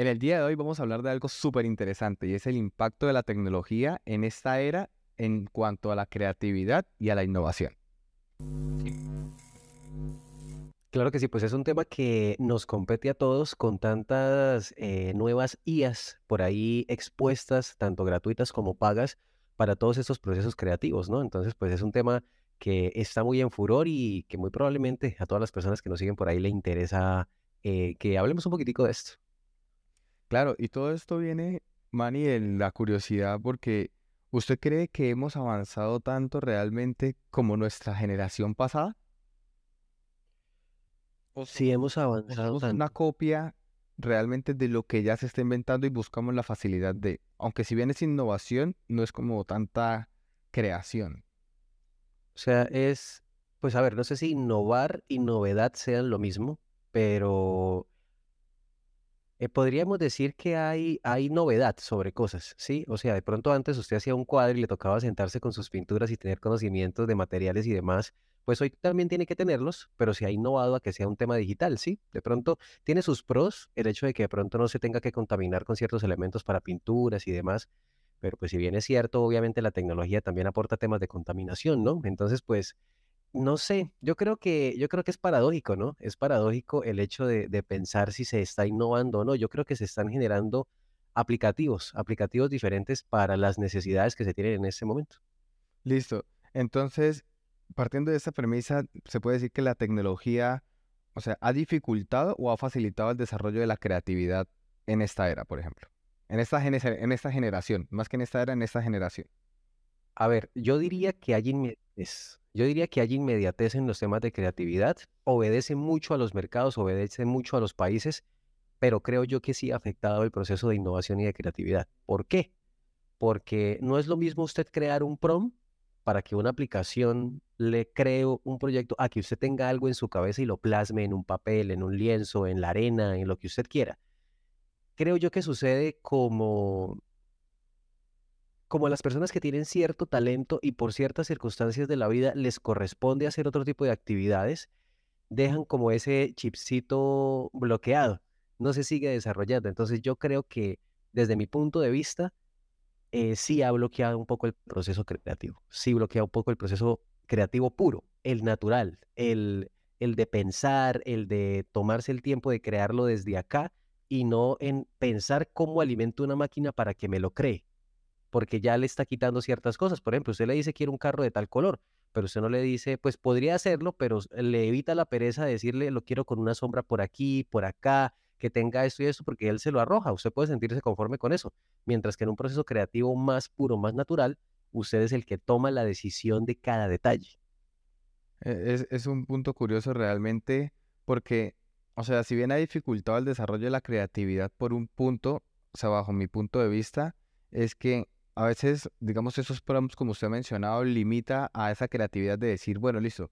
En el día de hoy vamos a hablar de algo súper interesante y es el impacto de la tecnología en esta era en cuanto a la creatividad y a la innovación. Claro que sí, pues es un tema que nos compete a todos con tantas eh, nuevas IAs por ahí expuestas, tanto gratuitas como pagas, para todos estos procesos creativos, ¿no? Entonces, pues es un tema que está muy en furor y que muy probablemente a todas las personas que nos siguen por ahí le interesa eh, que hablemos un poquitico de esto. Claro, y todo esto viene, Manny, de la curiosidad porque ¿usted cree que hemos avanzado tanto realmente como nuestra generación pasada? ¿O sí, hemos avanzado tanto. una copia realmente de lo que ya se está inventando y buscamos la facilidad de, aunque si bien es innovación, no es como tanta creación. O sea, es, pues a ver, no sé si innovar y novedad sean lo mismo, pero eh, podríamos decir que hay, hay novedad sobre cosas, ¿sí? O sea, de pronto antes usted hacía un cuadro y le tocaba sentarse con sus pinturas y tener conocimientos de materiales y demás, pues hoy también tiene que tenerlos, pero se ha innovado a que sea un tema digital, ¿sí? De pronto tiene sus pros, el hecho de que de pronto no se tenga que contaminar con ciertos elementos para pinturas y demás, pero pues si bien es cierto, obviamente la tecnología también aporta temas de contaminación, ¿no? Entonces, pues, no sé, yo creo que, yo creo que es paradójico, ¿no? Es paradójico el hecho de, de pensar si se está innovando o no. Yo creo que se están generando aplicativos, aplicativos diferentes para las necesidades que se tienen en ese momento. Listo. Entonces, partiendo de esta premisa, se puede decir que la tecnología, o sea, ha dificultado o ha facilitado el desarrollo de la creatividad en esta era, por ejemplo. En esta, en esta generación, más que en esta era, en esta generación. A ver, yo diría que hay Yo diría que hay inmediatez en los temas de creatividad. Obedece mucho a los mercados, obedece mucho a los países, pero creo yo que sí ha afectado el proceso de innovación y de creatividad. ¿Por qué? Porque no es lo mismo usted crear un PROM para que una aplicación le cree un proyecto a que usted tenga algo en su cabeza y lo plasme en un papel, en un lienzo, en la arena, en lo que usted quiera. Creo yo que sucede como como las personas que tienen cierto talento y por ciertas circunstancias de la vida les corresponde hacer otro tipo de actividades, dejan como ese chipcito bloqueado, no se sigue desarrollando. Entonces yo creo que desde mi punto de vista, eh, sí ha bloqueado un poco el proceso creativo, sí bloquea un poco el proceso creativo puro, el natural, el, el de pensar, el de tomarse el tiempo de crearlo desde acá y no en pensar cómo alimento una máquina para que me lo cree, porque ya le está quitando ciertas cosas. Por ejemplo, usted le dice quiero un carro de tal color, pero usted no le dice, pues podría hacerlo, pero le evita la pereza de decirle lo quiero con una sombra por aquí, por acá, que tenga esto y eso, porque él se lo arroja. Usted puede sentirse conforme con eso. Mientras que en un proceso creativo más puro, más natural, usted es el que toma la decisión de cada detalle. E, es, un punto curioso realmente porque, o sea, si bien ha dificultado el desarrollo de la creatividad por un punto, o sea, bajo mi punto de vista, es que a veces, digamos, esos prompts, como usted ha mencionado, limita a esa creatividad de decir, bueno, listo,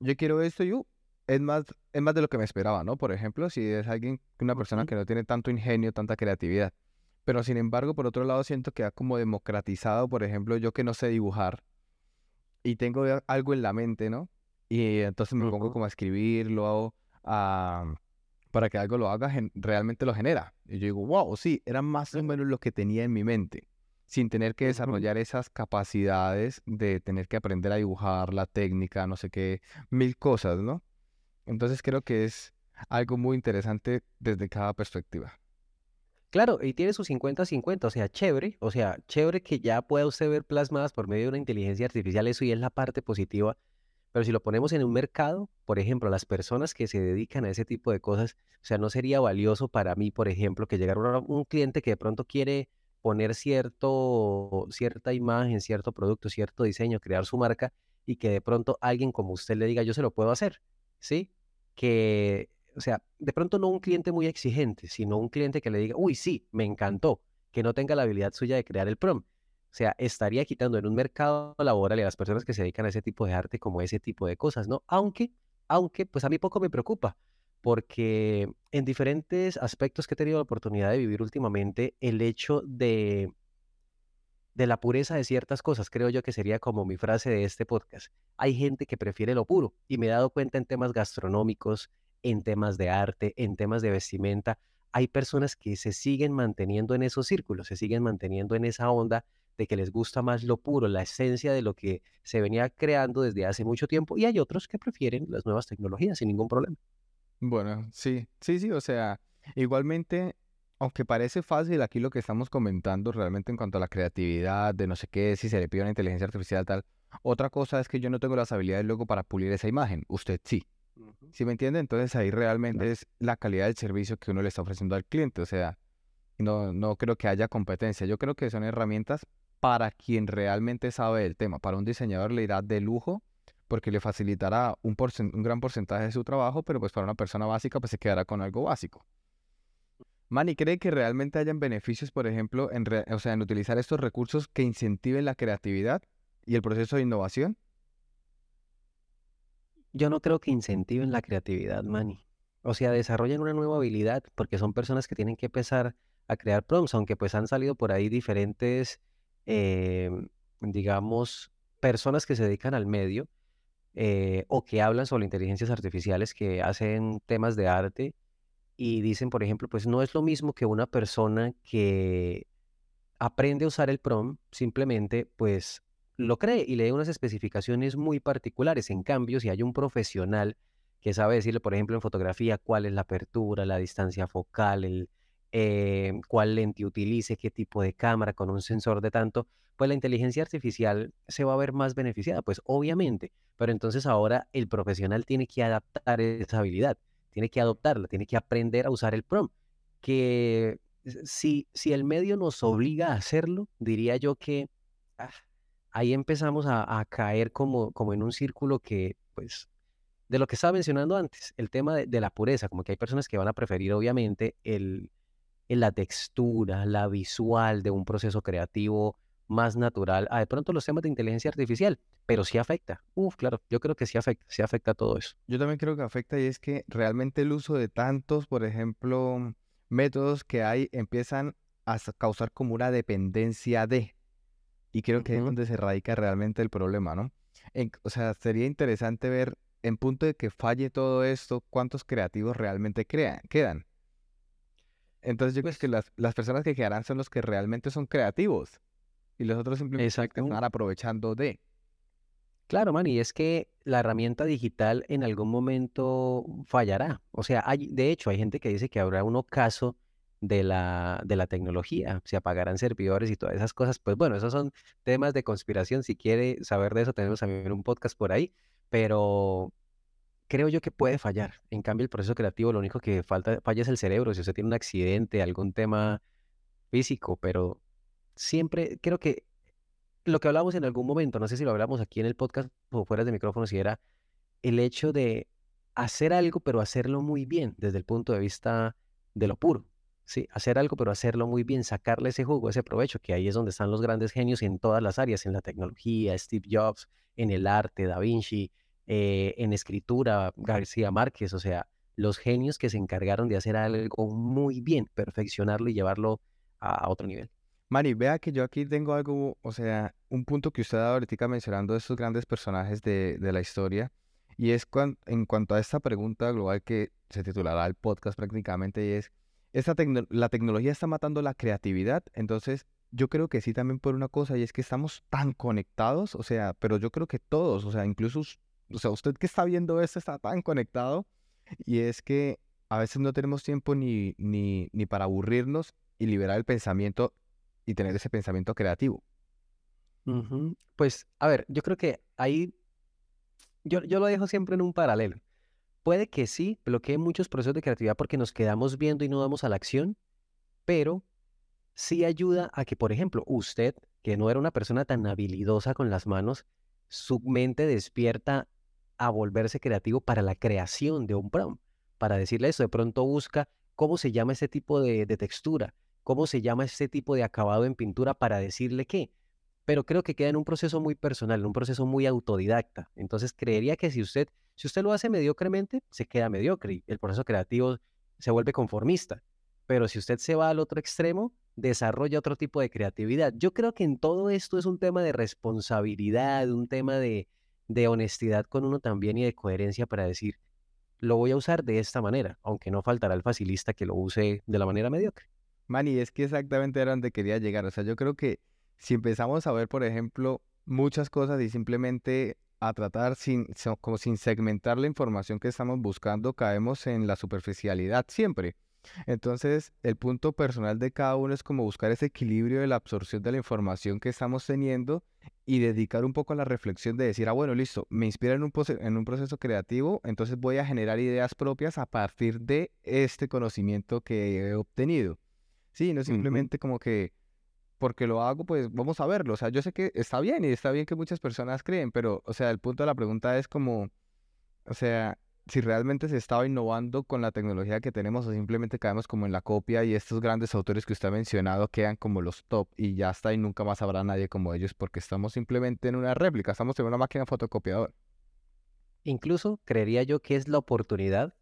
yo quiero esto y uh, es más, es más de lo que me esperaba, ¿no? Por ejemplo, si es alguien, una persona que no tiene tanto ingenio, tanta creatividad. Pero sin embargo, por otro lado, siento que ha como democratizado, por ejemplo, yo que no sé dibujar y tengo algo en la mente, ¿no? Y entonces me pongo como a escribirlo, a, para que algo lo haga, realmente lo genera. Y yo digo, wow, sí, era más o menos lo que tenía en mi mente, sin tener que desarrollar esas capacidades de tener que aprender a dibujar, la técnica, no sé qué, mil cosas, ¿no? Entonces creo que es algo muy interesante desde cada perspectiva. Claro, y tiene su 50-50, o sea, chévere, o sea, chévere que ya pueda usted ver plasmadas por medio de una inteligencia artificial, eso y es la parte positiva, pero si lo ponemos en un mercado, por ejemplo, las personas que se dedican a ese tipo de cosas, o sea, no sería valioso para mí, por ejemplo, que llegara un, cliente que de pronto quiere poner cierto, cierta imagen, cierto producto, cierto diseño, crear su marca, y que de pronto alguien como usted le diga, yo se lo puedo hacer, ¿sí? Que o sea, de pronto no un cliente muy exigente, sino un cliente que le diga, uy, sí, me encantó, que no tenga la habilidad suya de crear el prom. O sea, estaría quitando en un mercado laboral a las personas que se dedican a ese tipo de arte como ese tipo de cosas, ¿no? Aunque, aunque, pues a mí poco me preocupa, porque en diferentes aspectos que he tenido la oportunidad de vivir últimamente, el hecho de, de la pureza de ciertas cosas, creo yo que sería como mi frase de este podcast. Hay gente que prefiere lo puro y me he dado cuenta en temas gastronómicos, en temas de arte, en temas de vestimenta. hay personas que se siguen manteniendo en esos círculos, se siguen manteniendo en esa onda de que les gusta más lo puro, la esencia de lo que se venía creando desde hace mucho tiempo y hay otros que prefieren las nuevas tecnologías sin ningún problema. Bueno, sí, sí, sí, o sea, igualmente, aunque parece fácil aquí lo que estamos comentando realmente en cuanto a la creatividad, de no sé qué, si se le pide una inteligencia artificial tal, otra cosa es que yo no tengo las habilidades luego para pulir esa imagen, usted sí. ¿Sí me entiende? Entonces ahí realmente es la calidad del servicio que uno le está ofreciendo al cliente, o sea, no, no creo que haya competencia, yo creo que son herramientas para quien realmente sabe del tema. Para un diseñador le irá de lujo porque le facilitará un, gran porcentaje de su trabajo, pero pues para una persona básica pues se quedará con algo básico. Manny, ¿cree que realmente hayan beneficios, por ejemplo, en, utilizar estos recursos que incentiven la creatividad y el proceso de innovación? Yo no creo que incentiven la creatividad, Manny. O sea, desarrollen una nueva habilidad porque son personas que tienen que empezar a crear prompts, aunque pues han salido por ahí diferentes Em, digamos, personas que se dedican al medio eh, o que hablan sobre inteligencias artificiales que hacen temas de arte y dicen, por ejemplo, pues no es lo mismo que una persona que aprende a usar el prompt, simplemente pues lo cree y lee unas especificaciones muy particulares. En cambio, si hay un profesional que sabe decirle, por ejemplo, en fotografía, cuál es la apertura, la distancia focal, el, eh, cuál lente utilice, qué tipo de cámara con un sensor de tanto, pues la inteligencia artificial se va a ver más beneficiada, pues obviamente, pero entonces ahora el profesional tiene que adaptar esa habilidad, tiene que adoptarla, tiene que aprender a usar el prompt, que si, si el medio nos obliga a hacerlo, diría yo que ah, ahí empezamos a, caer como, como en un círculo que, pues, de lo que estaba mencionando antes, el tema de, la pureza, como que hay personas que van a preferir obviamente el, en la textura, la visual de un proceso creativo más natural a de pronto los temas de inteligencia artificial, pero sí afecta. Uf, claro, yo creo que sí afecta, sí afecta todo eso. Yo también creo que afecta y es que realmente el uso de tantos, por ejemplo, métodos que hay empiezan a causar como una dependencia de. Y creo que es donde se radica realmente el problema, ¿no? o sea, sería interesante ver en punto de que falle todo esto, cuántos creativos realmente crean, quedan. Entonces yo creo pues que las, las personas que quedarán son los que realmente son creativos y los otros simplemente están aprovechando de. Claro, man, y es que la herramienta digital en algún momento fallará. O sea, hay, de hecho, hay gente que dice que habrá un ocaso de la, de la tecnología, se apagarán servidores y todas esas cosas. Pues bueno, esos son temas de conspiración. Si quiere saber de eso, tenemos también un podcast por ahí. Pero creo yo que puede fallar. En cambio, el proceso creativo, lo único que falta, falla es el cerebro. Si usted tiene un accidente, algún tema físico, pero siempre creo que lo que hablamos en algún momento, no sé si lo hablamos aquí en el podcast o fuera de micrófono, si era el hecho de hacer algo, pero hacerlo muy bien desde el punto de vista de lo puro. Sí, hacer algo, pero hacerlo muy bien, sacarle ese jugo, ese provecho, que ahí es donde están los grandes genios en todas las áreas, en la tecnología, Steve Jobs, en el arte, Da Vinci, eh, en escritura, García Márquez, o sea, los genios que se encargaron de hacer algo muy bien, perfeccionarlo y llevarlo a, otro nivel. Mari, vea que yo aquí tengo algo, o sea, un punto que usted ha dado ahorita mencionando estos grandes personajes de, la historia, y es en cuanto a esta pregunta global que se titulará el podcast prácticamente, y es, esta la tecnología está matando la creatividad, entonces yo creo que sí también por una cosa, y es que estamos tan conectados, o sea, pero yo creo que todos, o sea, incluso o sea, usted que está viendo esto está tan conectado y es que a veces no tenemos tiempo ni, ni, ni para aburrirnos y liberar el pensamiento y tener ese pensamiento creativo. Pues, a ver, yo creo que ahí, yo, yo lo dejo siempre en un paralelo. Puede que sí, bloquee muchos procesos de creatividad porque nos quedamos viendo y no damos a la acción, pero sí ayuda a que, por ejemplo, usted, que no era una persona tan habilidosa con las manos, su mente despierta a volverse creativo para la creación de un prompt, para decirle eso. De pronto busca cómo se llama ese tipo de, textura, cómo se llama ese tipo de acabado en pintura para decirle qué. Pero creo que queda en un proceso muy personal, en un proceso muy autodidacta. Entonces creería que si usted, si usted lo hace mediocremente, se queda mediocre y el proceso creativo se vuelve conformista. Pero si usted se va al otro extremo, desarrolla otro tipo de creatividad. Yo creo que en todo esto es un tema de responsabilidad, un tema de, de honestidad con uno también y de coherencia para decir, lo voy a usar de esta manera, aunque no faltará el facilista que lo use de la manera mediocre. Manny, es que exactamente era donde quería llegar. O sea, yo creo que si empezamos a ver, por ejemplo, muchas cosas y simplemente a tratar sin, como sin segmentar la información que estamos buscando, caemos en la superficialidad siempre. Entonces, el punto personal de cada uno es como buscar ese equilibrio de la absorción de la información que estamos teniendo y dedicar un poco a la reflexión de decir, ah, bueno, listo, me inspira en un, en un proceso creativo, entonces voy a generar ideas propias a partir de este conocimiento que he obtenido. Sí, no simplemente como que porque lo hago, pues vamos a verlo. O sea, yo sé que está bien y está bien que muchas personas creen, pero, o sea, el punto de la pregunta es como, o sea, si realmente se estaba innovando con la tecnología que tenemos o simplemente caemos como en la copia y estos grandes autores que usted ha mencionado quedan como los top y ya está y nunca más habrá nadie como ellos porque estamos simplemente en una réplica, estamos en una máquina fotocopiadora. Incluso creería yo que es la oportunidad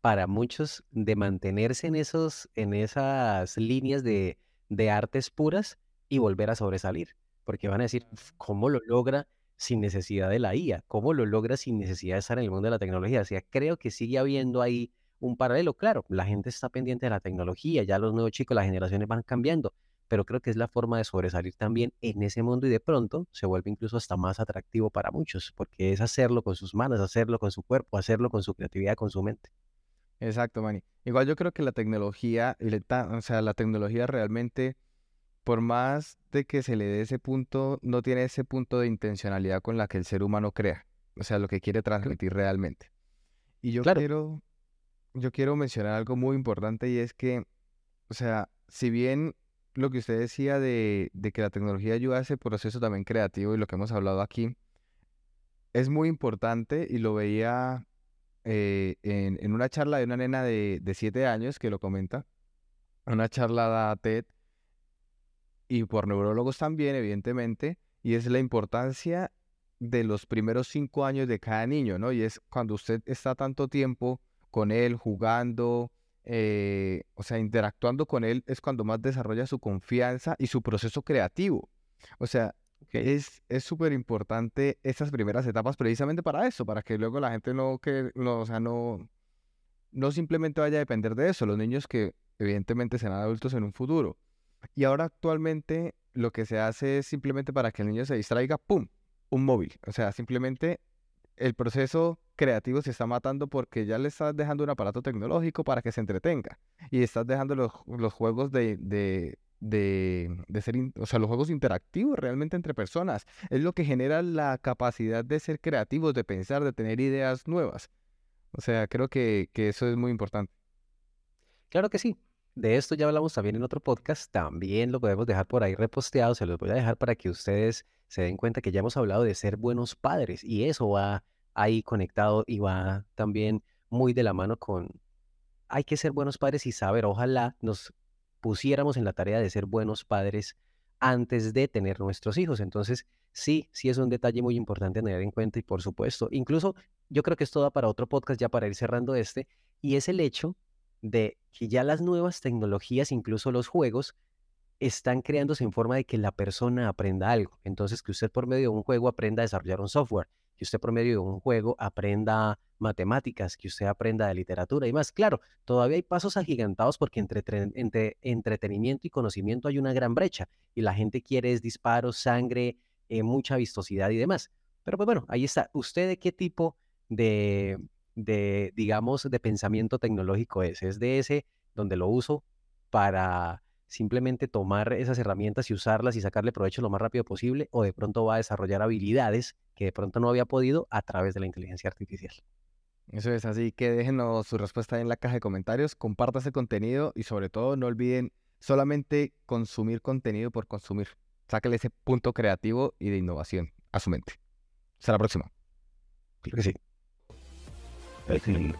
para muchos de mantenerse en, esos, en esas líneas de, de artes puras y volver a sobresalir, porque van a decir, ¿cómo lo logra sin necesidad de la IA? ¿Cómo lo logra sin necesidad de estar en el mundo de la tecnología? O sea, creo que sigue habiendo ahí un paralelo. Claro, la gente está pendiente de la tecnología, ya los nuevos chicos, las generaciones van cambiando, pero creo que es la forma de sobresalir también en ese mundo y de pronto se vuelve incluso hasta más atractivo para muchos, porque es hacerlo con sus manos, hacerlo con su cuerpo, hacerlo con su creatividad, con su mente. Exacto, Manny. Igual yo creo que la tecnología, o sea, la tecnología realmente por más de que se le dé ese punto, no tiene ese punto de intencionalidad con la que el ser humano crea, o sea, lo que quiere transmitir realmente. Y yo quiero, yo quiero mencionar algo muy importante y es que, o sea, si bien lo que usted decía de, de que la tecnología ayuda a ese proceso también creativo y lo que hemos hablado aquí, es muy importante y lo veía eh, en, en, una charla de una nena de, de siete años que lo comenta, una charla de TED, y por neurólogos también, evidentemente, y es la importancia de los primeros cinco años de cada niño, ¿no? Y es cuando usted está tanto tiempo con él, jugando, eh, o sea, interactuando con él, es cuando más desarrolla su confianza y su proceso creativo. O sea, es súper importante estas primeras etapas precisamente para eso, para que luego la gente no, que, no, o sea, no, no simplemente vaya a depender de eso, los niños que evidentemente serán adultos en un futuro. Y ahora actualmente lo que se hace es simplemente para que el niño se distraiga, ¡pum! Un móvil. O sea, simplemente el proceso creativo se está matando porque ya le estás dejando un aparato tecnológico para que se entretenga. Y estás dejando los, los juegos de, de, de, ser, o sea, los juegos interactivos realmente entre personas. Es lo que genera la capacidad de ser creativos, de pensar, de tener ideas nuevas. O sea, creo que, que eso es muy importante. Claro que sí. De esto ya hablamos también en otro podcast, también lo podemos dejar por ahí reposteado, se los voy a dejar para que ustedes se den cuenta que ya hemos hablado de ser buenos padres y eso va ahí conectado y va también muy de la mano con, hay que ser buenos padres y saber, ojalá nos pusiéramos en la tarea de ser buenos padres antes de tener nuestros hijos. Entonces, sí, sí es un detalle muy importante tener en cuenta y por supuesto, incluso yo creo que esto da para otro podcast ya para ir cerrando este, y es el hecho de que ya las nuevas tecnologías, incluso los juegos, están creándose en forma de que la persona aprenda algo. Entonces, que usted por medio de un juego aprenda a desarrollar un software, que usted por medio de un juego aprenda matemáticas, que usted aprenda de literatura y más. Claro, todavía hay pasos agigantados porque entre, entre entretenimiento y conocimiento hay una gran brecha y la gente quiere es disparos, sangre, eh, mucha vistosidad y demás. Pero pues bueno, ahí está. ¿Usted de qué tipo de, de, digamos, de pensamiento tecnológico es. Es de ese donde lo uso para simplemente tomar esas herramientas y usarlas y sacarle provecho lo más rápido posible o de pronto va a desarrollar habilidades que de pronto no había podido a través de la inteligencia artificial. Eso es así que déjenos su respuesta en la caja de comentarios, comparta ese contenido y sobre todo no olviden solamente consumir contenido por consumir. Sáquele ese punto creativo y de innovación a su mente. Hasta la próxima. Creo que sí. I think.